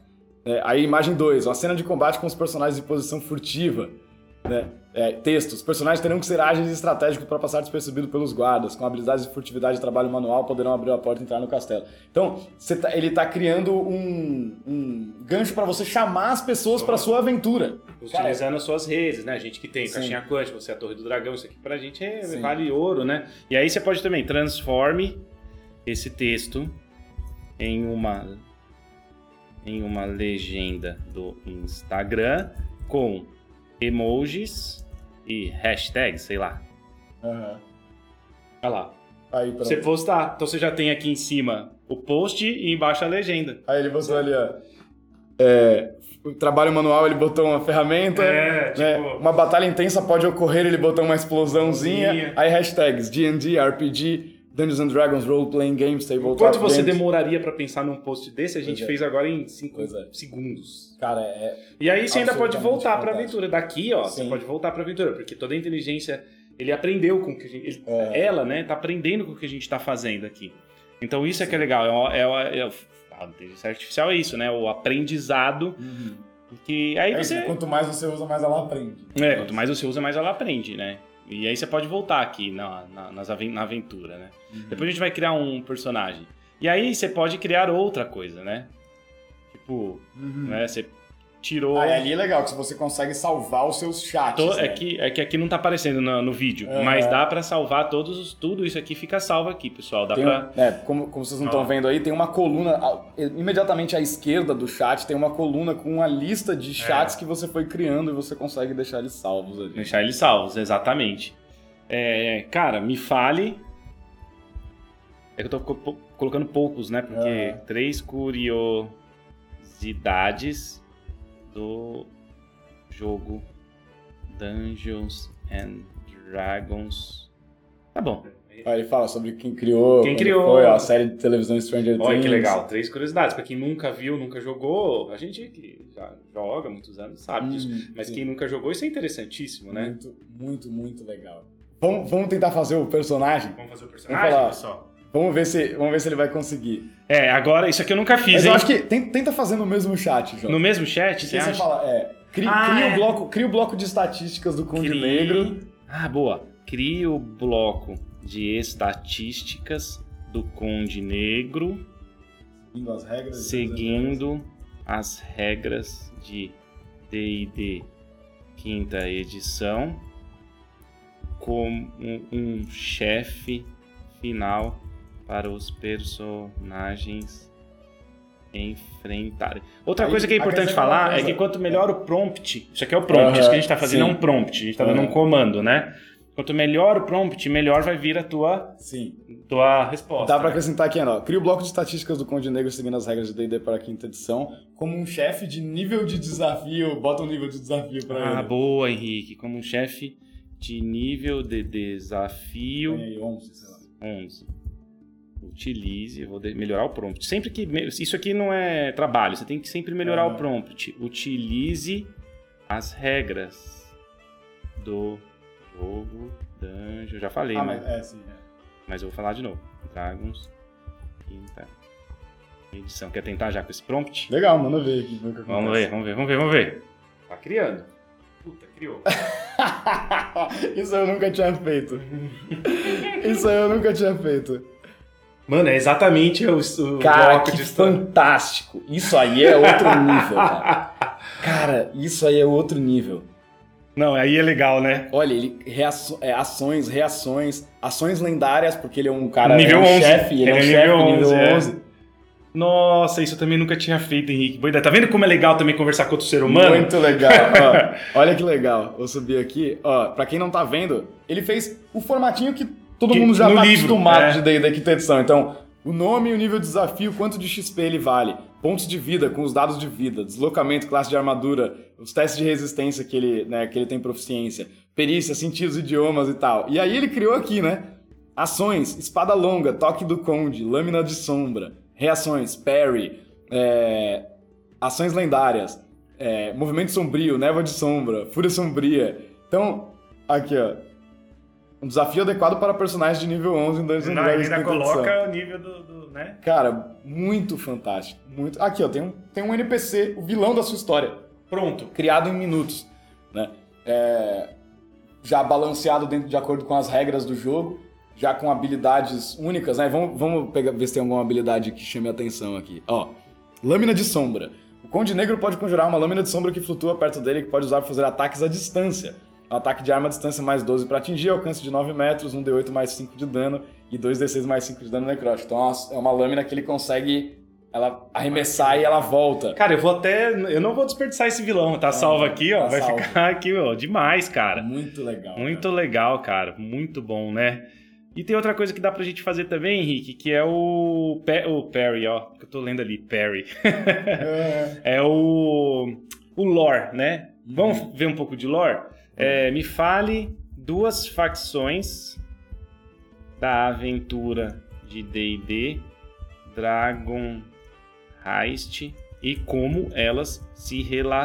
É, aí, imagem 2, uma cena de combate com os personagens em posição furtiva. Né? É, texto, os personagens terão que ser ágeis e estratégicos para passar despercebido pelos guardas. Com habilidades de furtividade e trabalho manual, poderão abrir a porta e entrar no castelo. Então, tá- ele está criando um, um gancho para você chamar as pessoas para sua aventura. Cara, Utilizando as suas redes, né? A gente que tem Sim. caixinha quântica, você é a Torre do Dragão, isso aqui pra gente é, Sim. vale ouro, né? E aí você pode também transforme esse texto em uma em uma legenda do Instagram com emojis e hashtags, sei lá. Aham. Olha lá. Aí, pronto. Você postar. Então você já tem aqui em cima o post e embaixo a legenda. Aí ele botou ali, ó. É, o trabalho manual, ele botou uma ferramenta. É, né? tipo- Uma batalha intensa pode ocorrer, ele botou uma explosãozinha. Explosãozinha. Aí hashtags D&D, RPG, Dungeons and Dragons, Role Playing Games, Tabletop Quanto você Games. demoraria pra pensar num post desse? A gente Pois é. fez agora em 5 Pois é. segundos. Cara, é... E aí você ainda pode voltar pra fantástico. aventura. Daqui, ó, você Sim. pode voltar pra aventura, porque toda a inteligência, ele aprendeu com o que a gente, ele- É. ela, né, tá aprendendo com o que a gente tá fazendo aqui. Então isso é que é legal, é, é, é, a inteligência artificial é isso, né, o aprendizado que aí É isso, você Quanto mais você usa, mais ela aprende. é, quanto mais você usa, mais ela aprende, né? E aí você pode voltar aqui na, na, nas na aventura, né? Uhum. Depois a gente vai criar um personagem. E aí você pode criar outra coisa, né? Tipo, Uhum. né, você tirou... Aí ali é legal, que você consegue salvar os seus chats. To- né? é, que, é que aqui não tá aparecendo no, no vídeo, É. mas dá pra salvar todos os, tudo isso aqui fica salvo aqui, pessoal. Dá Tem pra. é, como, como vocês não estão Ó. vendo aí, tem uma coluna ao- imediatamente à esquerda do chat, tem uma coluna com uma lista de É. chats que você foi criando e você consegue deixar eles salvos ali. Deixar eles salvos, exatamente. É, cara, me fale. É que eu tô colocando poucos, né? Porque três curiosidades do jogo Dungeons and Dragons. Tá bom. Aí ele fala sobre quem criou, Quem criou. foi a série de televisão Stranger Things. Olha que legal, três curiosidades. Pra quem nunca viu, nunca jogou, a gente que já joga há muitos anos sabe disso. Hum, Mas sim. quem nunca jogou, isso é interessantíssimo, né? Muito, muito, muito legal. Vamos, vamos tentar fazer o personagem? Vamos fazer o Vamos personagem, falar. pessoal? Vamos ver se, vamos ver se ele vai conseguir. É, agora, isso aqui eu nunca fiz, Mas hein? eu acho que tem- tenta fazer no mesmo chat, João. No mesmo chat, você você acha? fala, é, cria, Ah, cria é. O bloco, cria o bloco de estatísticas do Conde Crie- Negro. Ah, boa. Crie o bloco de estatísticas do Conde Negro, Seguindo as regras. seguindo as regras de D&D quinta edição, com um, um chefe final para os personagens enfrentarem. Outra Aí, coisa que é importante uma falar é que quanto melhor o prompt, isso aqui é o prompt, isso que a gente está fazendo sim. é um prompt, a gente está dando um comando, né? Quanto melhor o prompt, melhor vai vir a tua, Sim. tua resposta. Dá pra né? acrescentar aqui, ó. Cria o bloco de estatísticas do Conde Negro seguindo as regras de D&D para a quinta edição, como um chefe de nível de desafio. Bota um nível de desafio pra Ah, ele. boa, Henrique. Como um chefe de nível de desafio aí, 11, sei lá. 11. Utilize, eu vou de- melhorar o prompt. Sempre que. Isso aqui não é trabalho, você tem que sempre melhorar Aham. o prompt. Utilize as regras do jogo Dungeon. Já falei, Ah, mas, mas é, sim. é. mas eu vou falar de novo. Dragons, quinta edição. Quer tentar já com esse prompt? Legal, manda ver aqui. ver o que Vamos ver, vamos ver, vamos ver, vamos ver. Tá criando. Puta, criou. Isso eu nunca tinha feito. Isso eu nunca tinha feito. Mano, é exatamente o, o Cara, bloco que de história. fantástico. Isso aí é outro nível, cara. Cara, isso aí é outro nível. Não, aí é legal, né? Olha, ele reaço- é, ações, reações, ações lendárias, porque ele é um cara, Nível é um 11. chefe, ele, é um é chefe nível nível 11, é. 11. Nossa, isso eu também nunca tinha feito, Henrique. Boa ideia. Tá vendo como é legal também conversar com outro ser humano? Muito legal. ó. olha que legal. Vou subir aqui. Ó, pra quem não tá vendo, ele fez o formatinho que todo mundo já no tá livro, acostumado é. de D&D quinta edição. Então, o nome, o nível de desafio, quanto de XP ele vale, pontos de vida com os dados de vida, deslocamento, classe de armadura, os testes de resistência que ele, né, que ele tem proficiência, perícia, sentidos, idiomas e tal. E aí ele criou aqui, né? Ações, espada longa, toque do conde, lâmina de sombra, reações, parry, é, ações lendárias, é, movimento sombrio, névoa de sombra, fúria sombria. Então, aqui ó, um desafio adequado para personagens de nível 11 em Dungeons Dragons ainda edição. coloca o nível do, do, né? Cara, muito fantástico, muito. Aqui ó, tem um, tem um NPC, o vilão da sua história Pronto. criado em minutos, né? É, já balanceado dentro de acordo com as regras do jogo, já com habilidades únicas, né? Vamos, vamos pegar, ver se tem alguma habilidade que chame a atenção aqui. Ó, lâmina de sombra. O Conde Negro pode conjurar uma lâmina de sombra que flutua perto dele e que pode usar para fazer ataques à distância. Ataque de arma à distância mais 12 para atingir, alcance de 9 metros, 1d8 mais 5 de dano e 2d6 mais 5 de dano necrótico. Então é uma- é lâmina que ele consegue ela arremessar e ela volta. Cara, eu vou até. Eu não vou desperdiçar esse vilão, tá salvo aqui, ó. tá Vai salvo. ficar aqui, ó. Demais, cara. Muito legal. Muito legal, cara. Muito bom, né? E tem outra coisa que dá pra gente fazer também, Henrique, que é o, pa- o Parry, ó. Que eu tô lendo ali, Parry. É. é o, o lore, né? Vamos ver um pouco de lore? É, me fale duas facções da aventura de D&D, Dragon Heist e como elas se relacionam.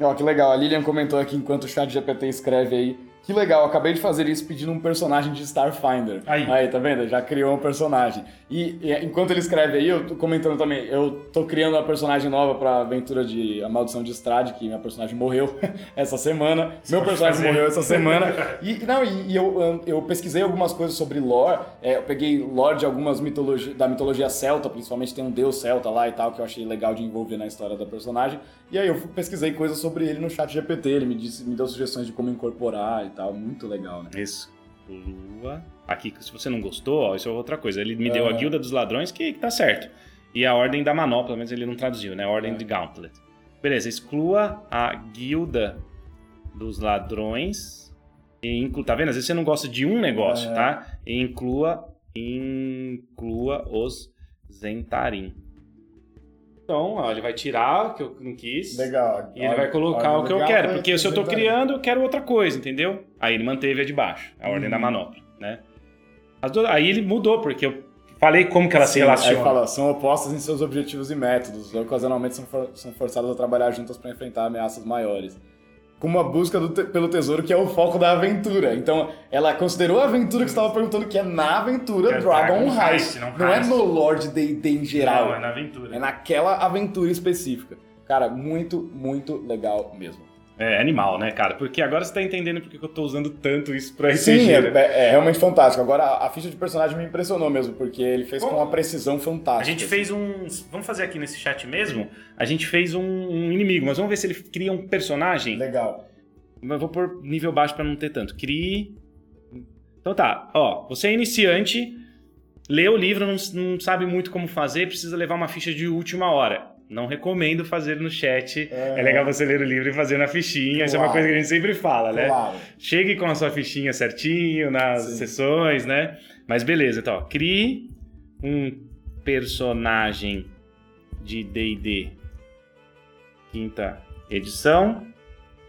Ó, que legal. A Lilian comentou aqui enquanto o chat GPT escreve aí. Que legal, acabei de fazer isso pedindo um personagem de Starfinder. Aí. tá vendo? Já criou um personagem. E, e enquanto ele escreve aí, eu tô comentando também, eu tô criando uma personagem nova pra aventura de A Maldição de Estrade, que minha personagem morreu essa semana. Meu pode personagem fazer. morreu essa semana. E, não, e, e eu, eu pesquisei algumas coisas sobre lore. É, eu peguei lore de algumas mitologias, da mitologia celta, principalmente tem um deus celta lá e tal, que eu achei legal de envolver na história da personagem. E aí eu pesquisei coisas sobre ele no chat GPT, ele me disse, me deu sugestões de como incorporar e tal, muito legal, né? Exclua. Aqui, se você não gostou, ó, isso é outra coisa. Ele me deu a. Guilda dos Ladrões, que, que tá certo. E a Ordem da Manopla, mas ele não traduziu, né? A Ordem É. de Gauntlet. Beleza, exclua a Guilda dos Ladrões. E inclua, tá vendo? Às vezes você não gosta de um negócio, É. tá? E inclua, inclua os Zentarim. Então, ó, ele vai tirar o que eu não quis. Legal. E ele vai colocar o que eu quero, porque se eu tô criando, eu quero outra coisa, entendeu? Aí ele manteve a de baixo, a ordem Uhum. da manopla, né? Aí ele mudou, porque eu falei como que ela se relaciona. Aí fala, são opostas em seus objetivos e métodos, ocasionalmente são, for- são forçadas a trabalhar juntas para enfrentar ameaças maiores. Com uma busca te- pelo tesouro que é o foco da aventura. Então, ela considerou a aventura que você estava perguntando, que é na aventura é Dragon Heist. Não Não é no Lord D&D em geral. Não, é na aventura. É naquela aventura específica. Cara, muito, muito legal mesmo. É animal, né, cara? Porque agora você tá entendendo porque que eu tô usando tanto isso pra RPG. Sim, é, né? é realmente fantástico. Agora, a a ficha de personagem me impressionou mesmo, porque ele fez com Bom, uma precisão A fantástica. gente assim. fez um. Vamos fazer aqui nesse chat mesmo? A gente fez um, um inimigo, mas vamos ver se ele cria um personagem. Legal. Mas vou pôr nível baixo pra não ter tanto. Crie. Então tá, ó, você é iniciante, lê o livro, não, não sabe muito como fazer, precisa levar uma ficha de última hora. Não recomendo fazer no chat. É, legal você ler o livro e fazer na fichinha. Isso é uma Claro. coisa que a gente sempre fala, né? Claro. Chegue com a sua fichinha certinho nas Sim. sessões, né? Mas beleza, então, ó, crie um personagem de D&D quinta edição,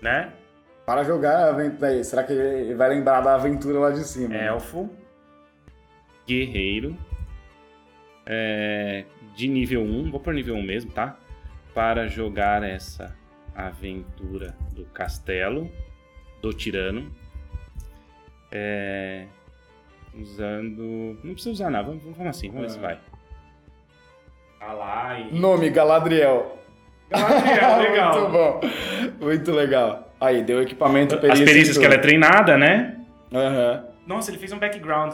né? Para jogar a aventura. Será que ele vai lembrar da aventura lá de cima? né? Elfo, guerreiro é, de nível 1, vou por nível 1 mesmo, tá? Para jogar essa aventura do castelo do tirano. É, usando. Não precisa usar nada, vamos, vamos assim, vamos ver se É. vai. Tá lá e. Nome, Galadriel. Galadriel, legal. Muito bom. Muito legal. Aí, deu equipamento, As perícia. perícias e que ela é treinada, né? Aham. Nossa, ele fez um background.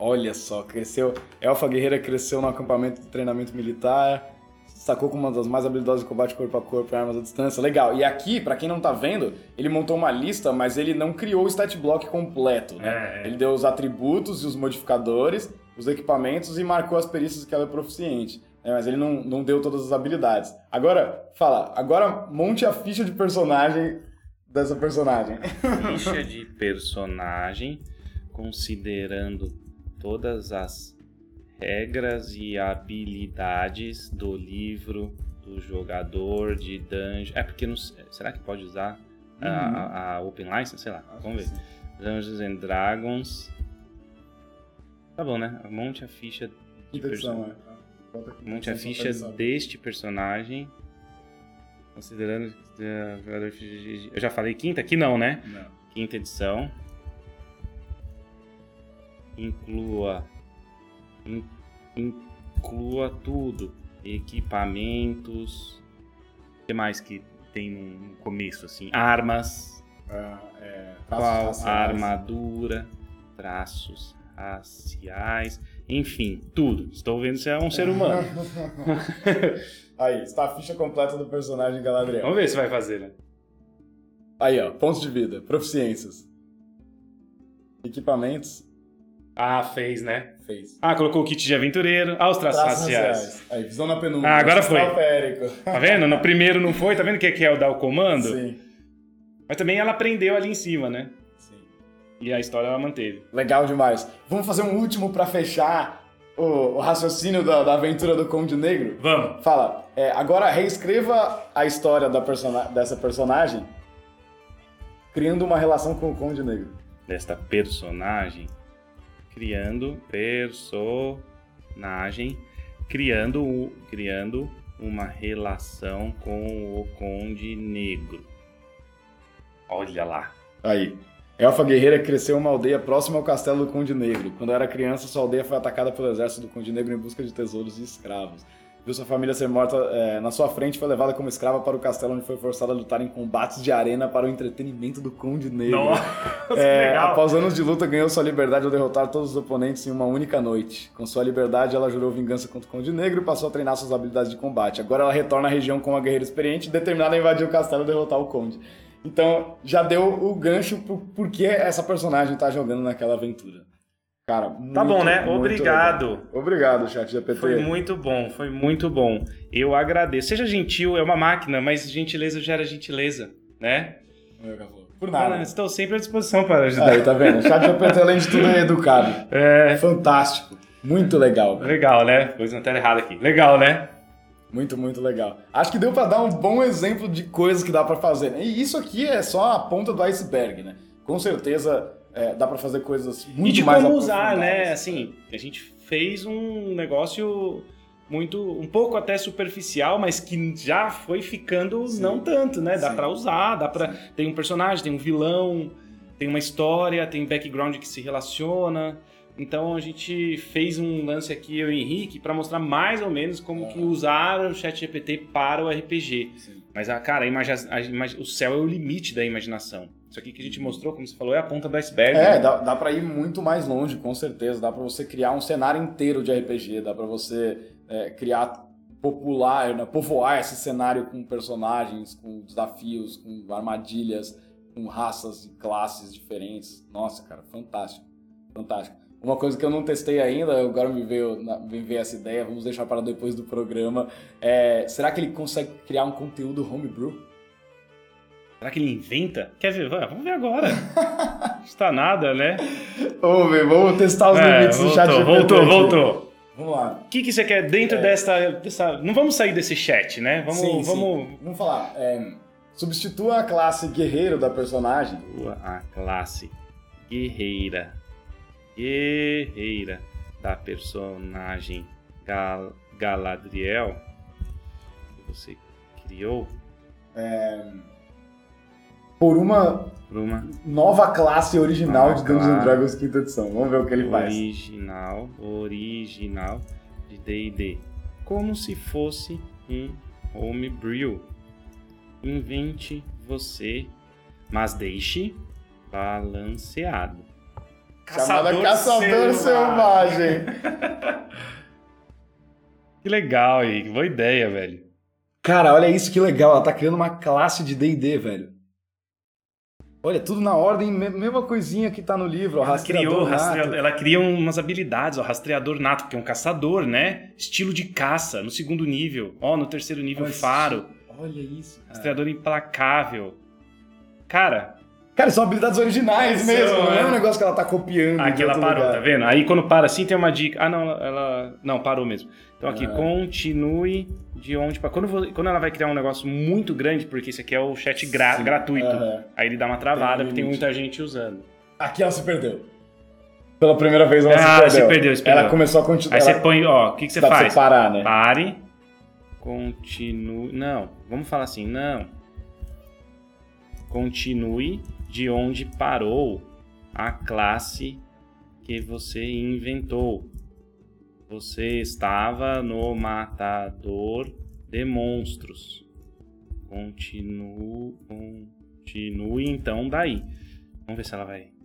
Olha só, cresceu. Elfa Guerreira cresceu no acampamento de treinamento militar. Sacou como uma das mais habilidosas de combate corpo a corpo e armas à distância. Legal. E aqui, pra quem não tá vendo, ele montou uma lista, mas ele não criou o stat block completo, né? É, é. Ele deu os atributos e os modificadores, os equipamentos e marcou as perícias que ela é proficiente. né? mas ele não, não deu todas as habilidades. Agora, fala, agora monte a ficha de personagem dessa personagem. Ficha de personagem, considerando todas as regras e habilidades do livro do jogador de dungeon. É porque não sei- será que pode usar a- a, a Open License? Sei lá, vamos ver. Dungeons and Dragons. Tá bom, né? Monte a ficha de personagem. é. Monte a ficha deste personagem. Considerando que é, jogador de- Eu já falei quinta? Aqui não, né? Não. Quinta edição. Inclua. in- inclua tudo. Equipamentos. O que mais que tem no começo, assim? Armas. Ah, é, Qual raciais. armadura. Traços raciais. Enfim, tudo. Estou vendo se é um ser humano. Aí, está a ficha completa do personagem Galadriel. Vamos ver se vai fazer, né? Aí, ó, pontos de vida, proficiências. Equipamentos, Ah, fez, né? fez. Ah, colocou o kit de aventureiro. Ah, os traços, Traços raciais. raciais. Aí, visão na penumbra. Ah, agora foi. Tá vendo? No primeiro não foi. Tá vendo o que é que é o dar o comando? Sim, Mas também ela aprendeu ali em cima, né? sim. E a história ela manteve. Legal demais. Vamos fazer um último pra fechar o, o raciocínio da, da aventura do Conde Negro? Vamos. Fala, é, agora reescreva a história da persona dessa personagem criando uma relação com o Conde Negro. Desta personagem. Criando personagem. Criando, criando uma relação com o Conde Negro. Olha lá. Aí. Elfa Guerreira cresceu em uma aldeia próxima ao castelo do Conde Negro. Quando era criança, sua aldeia foi atacada pelo exército do Conde Negro em busca de tesouros e escravos. Viu sua família ser morta é, na sua frente e foi levada como escrava para o castelo, onde foi forçada a lutar em combates de arena para o entretenimento do Conde Negro. É, após anos de luta, ganhou sua liberdade ao derrotar todos os oponentes em uma única noite. Com sua liberdade, ela jurou vingança contra o Conde Negro e passou a treinar suas habilidades de combate. Agora ela retorna à região com uma guerreira experiente, determinada a invadir o castelo e derrotar o Conde. Então, já deu o gancho pro porquê essa personagem tá jogando naquela aventura. Cara, Tá muito, bom, né? Obrigado. legal. Obrigado, chat GPT. Foi muito bom, foi muito bom. Eu agradeço. Seja gentil, é uma máquina, mas gentileza gera gentileza, né? Por nada. Estou sempre à disposição para ajudar. Aí, tá vendo? O chat GPT, além de tudo, é educado. É. Fantástico. Muito legal. Legal, né? Pus na tela errada aqui. Legal, né? Muito, muito legal. Acho que deu pra dar um bom exemplo de coisas que dá pra fazer. né? E isso aqui é só a ponta do iceberg, né? Com certeza é, dá pra fazer coisas muito e de mais como usar, né? aprofundadas. Assim, a gente fez um negócio muito, um pouco até superficial, mas que já foi ficando Sim. não tanto, né? Dá pra usar, dá para tem um personagem, tem um vilão, tem uma história, tem background que se relaciona. Então a gente fez um lance aqui eu e o Henrique pra mostrar mais ou menos como que usar o ChatGPT para o RPG. Sim. Mas a cara, a imagi- a o céu é o limite da imaginação. Isso aqui que a gente mostrou, como você falou, é a ponta do iceberg. É, né? dá, dá pra ir muito mais longe, com certeza. Dá pra você criar um cenário inteiro de RPG, dá pra você é, criar, popular, né, povoar esse cenário com personagens, com desafios, com armadilhas, com raças e classes diferentes. Nossa, cara, fantástico. Fantástico. Uma coisa que eu não testei ainda, agora me veio, me veio essa ideia, vamos deixar para depois do programa. É, será que ele consegue criar um conteúdo homebrew? Será que ele inventa? Quer ver? Vamos ver agora. Não está nada, né? Vamos ver, vamos testar os É, limites do chat voltou, GPT voltou, voltou. Vamos lá. O que, que você quer dentro É. dessa, dessa. Não vamos sair desse chat, né? Vamos. Sim, sim. vamos... Vamos falar. é, substitua a classe guerreiro da personagem. A classe guerreira. Guerreira. da personagem Gal Galadriel que você criou Por uma por uma nova classe original Nova de Dungeons and classe. Dragons quinta edição. Vamos ver o que ele faz. original, original de D&D, como se fosse um homebrew. Invente você, mas deixe balanceado. Chamada Caçador Selvagem. Que legal aí, que boa ideia, velho. Cara, olha isso que legal. Ela tá criando uma classe de D&D, velho. Olha, tudo na ordem, me- mesma coisinha que tá no livro. ó, Ela rastreador criou, nato. rastreador, ela cria umas habilidades, ó, rastreador nato, que é um caçador, né? Estilo de caça, no segundo nível. Ó, no terceiro nível, Olha faro. Olha isso. Cara. Rastreador implacável. Cara, Cara, são habilidades originais mesmo. Não é um negócio que ela tá copiando. Aqui ela parou, lugar. tá vendo? Aí quando para assim tem uma dica. Ah, não, ela. Não, parou mesmo. Então aqui, É. continue de onde. para Quando, quando ela vai criar um negócio muito grande, porque esse aqui é o chat gra- Sim, gratuito. aham. Aí ele dá uma travada, Tem porque tem muita gente usando. Aqui ela se perdeu. Pela primeira vez ela Ah, se perdeu. se perdeu, se perdeu. Ela começou a continuar. Aí você ela... põe, ó, o que, que você Dá pra faz? você parar, né? Pare. Continue. Não, vamos falar assim, não. Continue de onde parou a classe que você inventou. Você estava no matador de monstros. Continue, continue então daí. Vamos ver se ela vai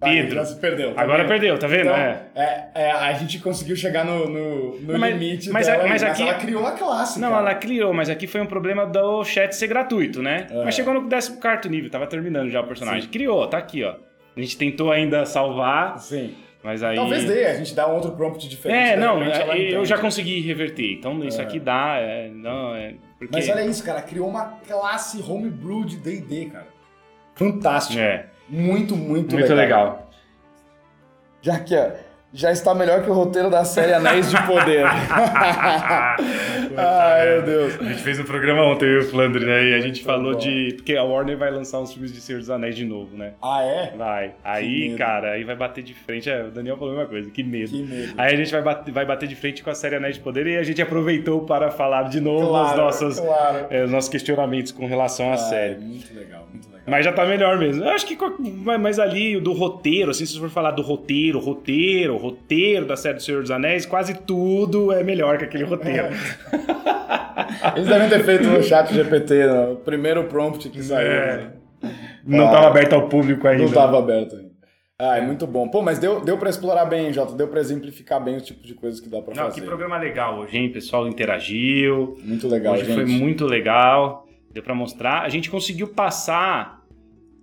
Pedro. Já se perdeu. tá Agora vendo? perdeu, tá vendo? Então, é. é, é, a gente conseguiu chegar no, no, no mas- limite mas dela, a- mas aí, aqui- ela criou a classe, Não, cara. ela criou, mas aqui foi um problema do chat ser gratuito, né? É. Mas chegou no 14 nível, tava terminando já o personagem. Criou, tá aqui, ó. A gente tentou ainda salvar, Sim. mas aí. Talvez dê, a gente dá um outro prompt diferente. É, não, ela eu já consegui reverter. Então isso É. aqui dá, é, não, é. Porque... Mas olha isso, cara, criou uma classe homebrew de D&D, cara. Fantástico. É, Muito, muito, muito legal. Já que, ó, já está melhor que o roteiro da série Anéis de Poder. Ai, meu Deus. A gente fez um programa ontem, eu e o Flandre, né? E a gente falou de. Porque a Warner vai lançar uns filmes de Senhor dos Anéis de novo, né? Ah, é? Vai. Aí, cara, aí vai bater de frente. É, o Daniel falou a mesma coisa, que medo. Que medo. Aí a gente vai bater, vai bater de frente com a série Anéis de Poder e a gente aproveitou para falar de novo os, Claro, nossos, claro. é, os nossos questionamentos com relação à Ah, série. Muito legal, muito legal. Mas já tá melhor mesmo. Eu acho que mas mas ali do roteiro, assim, se você for falar do roteiro, roteiro, roteiro da série do Senhor dos Anéis, quase tudo é melhor que aquele roteiro. Eles devem ter feito no chat GPT, no primeiro prompt que saiu. É. né? Não Ah. tava aberto ao público ainda. Não estava aberto ainda. Ah, é muito bom. Pô, mas deu, deu pra explorar bem, Jota. Deu pra exemplificar bem o tipo de coisa que dá pra Não, fazer. que programa legal hoje, hein? O pessoal interagiu. Muito legal, Hoje gente. foi muito legal, deu pra mostrar. A gente conseguiu passar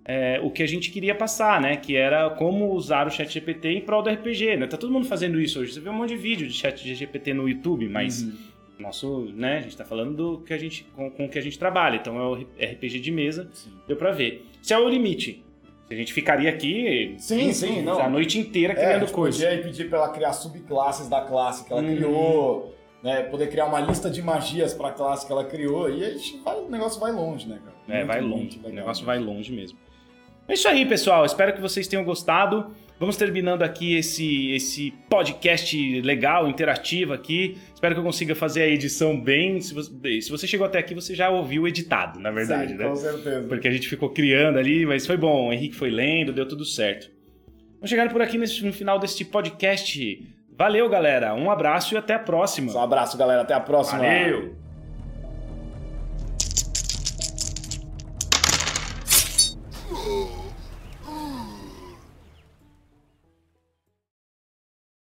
é, o que a gente queria passar, né? Que era como usar o chat GPT em prol do RPG, né? Tá todo mundo fazendo isso hoje. Você vê um monte de vídeo de chat GPT no YouTube, mas Uhum. Nosso, né? A gente tá falando do que a gente, com, com o que a gente trabalha. Então é o RPG de mesa, Sim. deu pra ver. Se é o limite. A gente ficaria aqui Sim, sim, não. a noite inteira É, criando coisas. podia pedir pra ela criar subclasses da classe que ela Uhum. criou, né? Poder criar uma lista de magias pra classe que ela criou. E a gente vai, o negócio vai longe, né, cara? É, Muito, vai longe. O legal. negócio vai longe mesmo. É isso aí, pessoal. Espero que vocês tenham gostado. Vamos terminando aqui esse, esse podcast legal, interativo aqui. Espero que eu consiga fazer a edição bem. Se você, se você chegou até aqui, você já ouviu editado, na verdade, Sim, né? Com certeza. Porque a gente ficou criando ali, mas foi bom. O Henrique foi lendo, deu tudo certo. Vamos chegando por aqui nesse- no final deste podcast. Valeu, galera. Um abraço e até a próxima. Um abraço, galera. Até a próxima. Valeu!